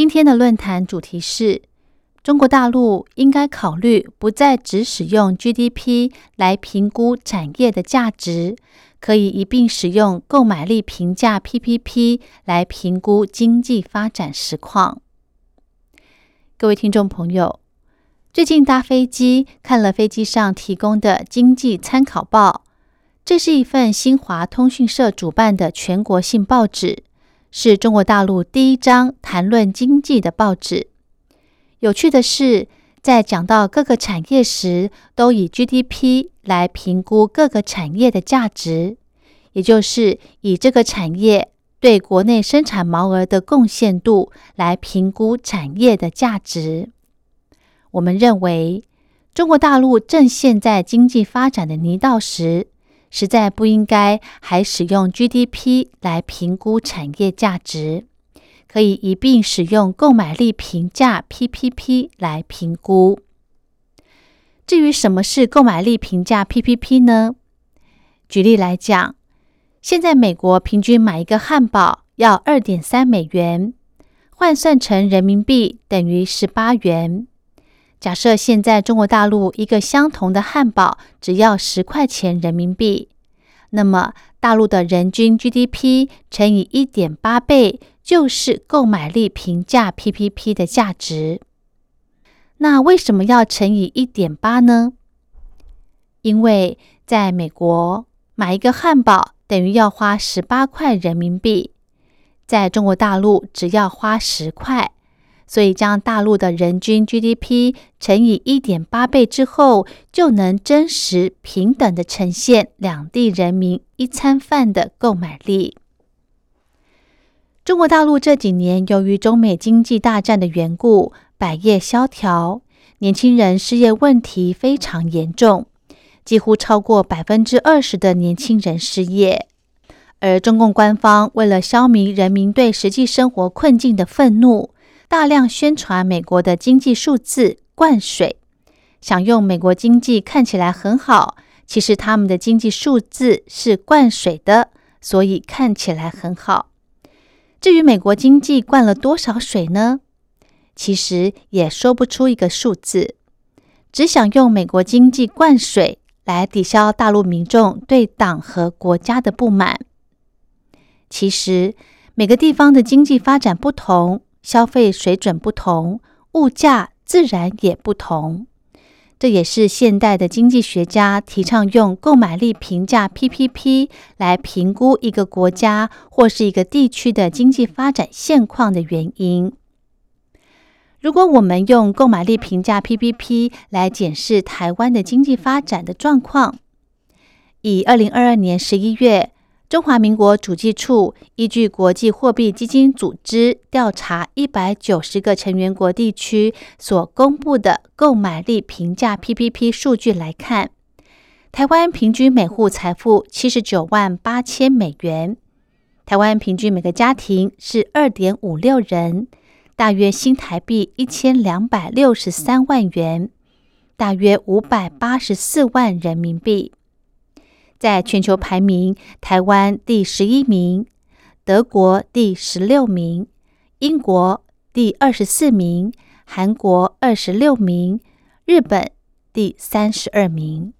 今天的论坛主题是：中国大陆应该考虑不再只使用 GDP 来评估产业的价值，可以一并使用购买力评价 PPP 来评估经济发展实况。各位听众朋友，最近搭飞机看了飞机上提供的经济参考报。这是一份新华通讯社主办的全国性报纸，是中国大陆第一张谈论经济的报纸。有趣的是，在讲到各个产业时，都以 GDP 来评估各个产业的价值，也就是以这个产业对国内生产毛额的贡献度来评估产业的价值。我们认为，中国大陆正陷在经济发展的泥淖时。实在不应该还使用 GDP 来评估产业价值，可以一并使用购买力评价 PPP 来评估。至于什么是购买力评价 PPP 呢？举例来讲，现在美国平均买一个汉堡要二点三美元，换算成人民币等于十八元。假设现在中国大陆一个相同的汉堡只要十块钱人民币，那么大陆的人均 GDP 乘以一点八倍就是购买力平价 PPP 的价值。那为什么要乘以一点八呢？因为在美国买一个汉堡等于要花十八块人民币，在中国大陆只要花十块。所以，将大陆的人均 GDP 乘以一点八倍之后，就能真实平等的呈现两地人民一餐饭的购买力。中国大陆这几年由于中美经济大战的缘故，百业萧条，年轻人失业问题非常严重，几乎超过百分之二十的年轻人失业。而中共官方为了消弭人民对实际生活困境的愤怒，大量宣传美国的经济数字灌水，想用美国经济看起来很好，其实他们的经济数字是灌水的，所以看起来很好。至于美国经济灌了多少水呢？其实也说不出一个数字，只想用美国经济灌水来抵消大陆民众对党和国家的不满。其实每个地方的经济发展不同。消费水准不同，物价自然也不同。这也是现代的经济学家提倡用购买力评价 PPP 来评估一个国家或是一个地区的经济发展现况的原因。如果我们用购买力评价 PPP 来检视台湾的经济发展的状况，以二零二二年十一月。中华民国主计处依据国际货币基金组织调查一百九十个成员国地区所公布的购买力评价 PPP 数据来看，台湾平均每户财富七十九万八千美元，台湾平均每个家庭是二点五六人，大约新台币一千两百六十三万元，大约五百八十四万人民币。在全球排名，台湾第十一名，德国第十六名，英国第二十四名，韩国二十六名，日本第三十二名。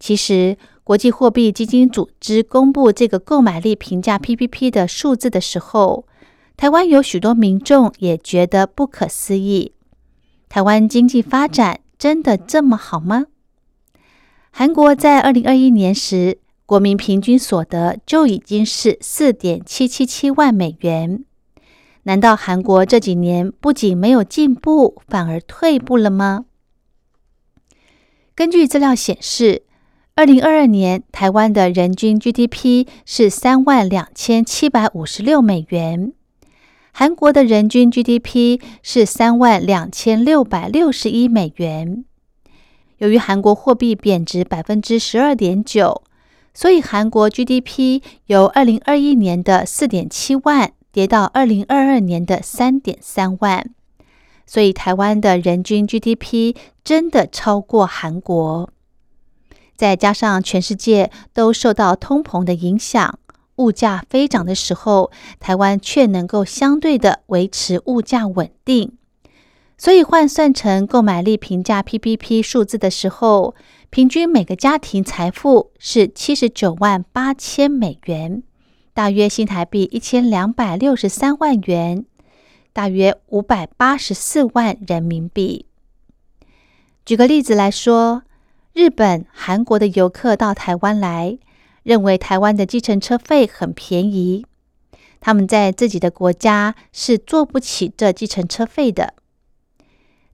其实，国际货币基金组织公布这个购买力评价 PPP 的数字的时候，台湾有许多民众也觉得不可思议：台湾经济发展真的这么好吗？韩国在二零二一年时，国民平均所得就已经是四点七七七万美元。难道韩国这几年不仅没有进步，反而退步了吗？根据资料显示，二零二二年台湾的人均 GDP 是三万两千七百五十六美元，韩国的人均 GDP 是三万两千六百六十一美元。由于韩国货币贬值百分之十二点九，所以韩国 GDP 由二零二一年的四点七万跌到二零二二年的三点三万。所以台湾的人均 GDP 真的超过韩国。再加上全世界都受到通膨的影响，物价飞涨的时候，台湾却能够相对的维持物价稳定。所以换算成购买力平价 PPP 数字的时候，平均每个家庭财富是七十九万八千美元，大约新台币一千两百六十三万元，大约五百八十四万人民币。举个例子来说。日本、韩国的游客到台湾来，认为台湾的计程车费很便宜，他们在自己的国家是做不起这计程车费的。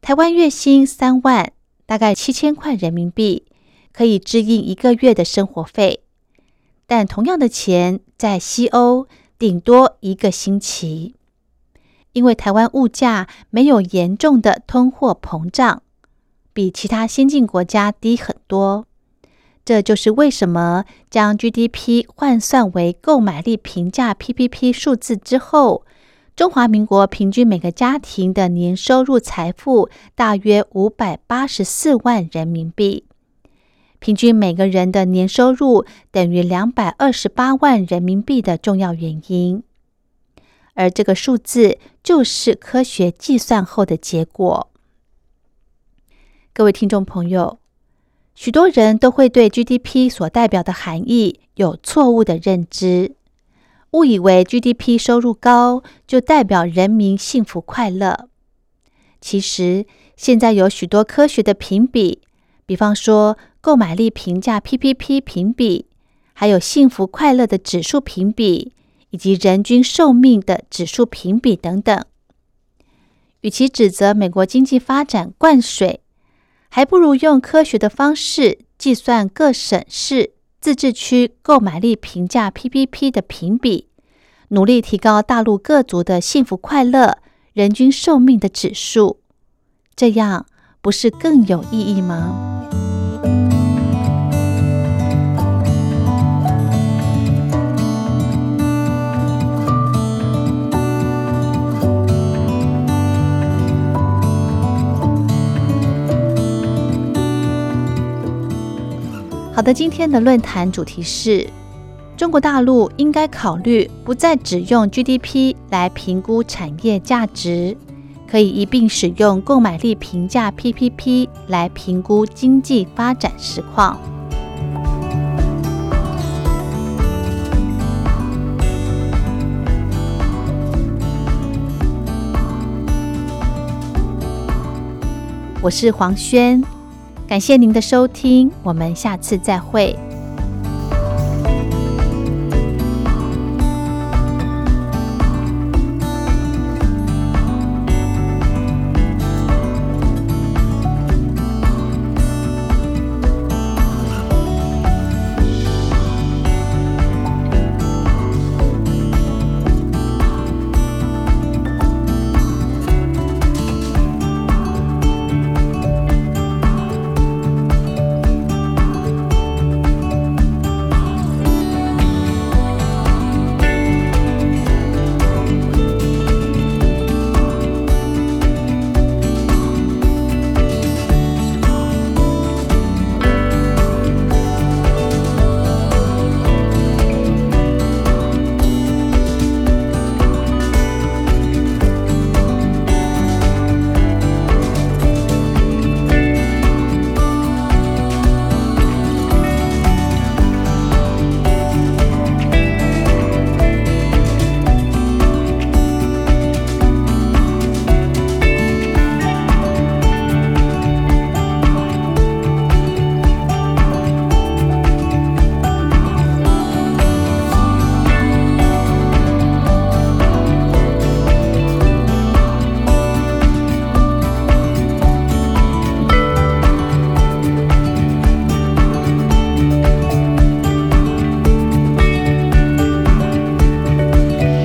台湾月薪三万，大概七千块人民币，可以支应一个月的生活费，但同样的钱在西欧顶多一个星期，因为台湾物价没有严重的通货膨胀。比其他先进国家低很多，这就是为什么将 GDP 换算为购买力平价 PPP 数字之后，中华民国平均每个家庭的年收入财富大约五百八十四万人民币，平均每个人的年收入等于两百二十八万人民币的重要原因，而这个数字就是科学计算后的结果。各位听众朋友，许多人都会对 GDP 所代表的含义有错误的认知，误以为 GDP 收入高就代表人民幸福快乐。其实，现在有许多科学的评比，比方说购买力评价 PPP 评比，还有幸福快乐的指数评比，以及人均寿命的指数评比等等。与其指责美国经济发展灌水，还不如用科学的方式计算各省市自治区购买力评价 PPP 的评比，努力提高大陆各族的幸福快乐、人均寿命的指数，这样不是更有意义吗？好的，今天的论坛主题是：中国大陆应该考虑不再只用 GDP 来评估产业价值，可以一并使用购买力评价 PPP 来评估经济发展实况。我是黄轩。感谢您的收听，我们下次再会。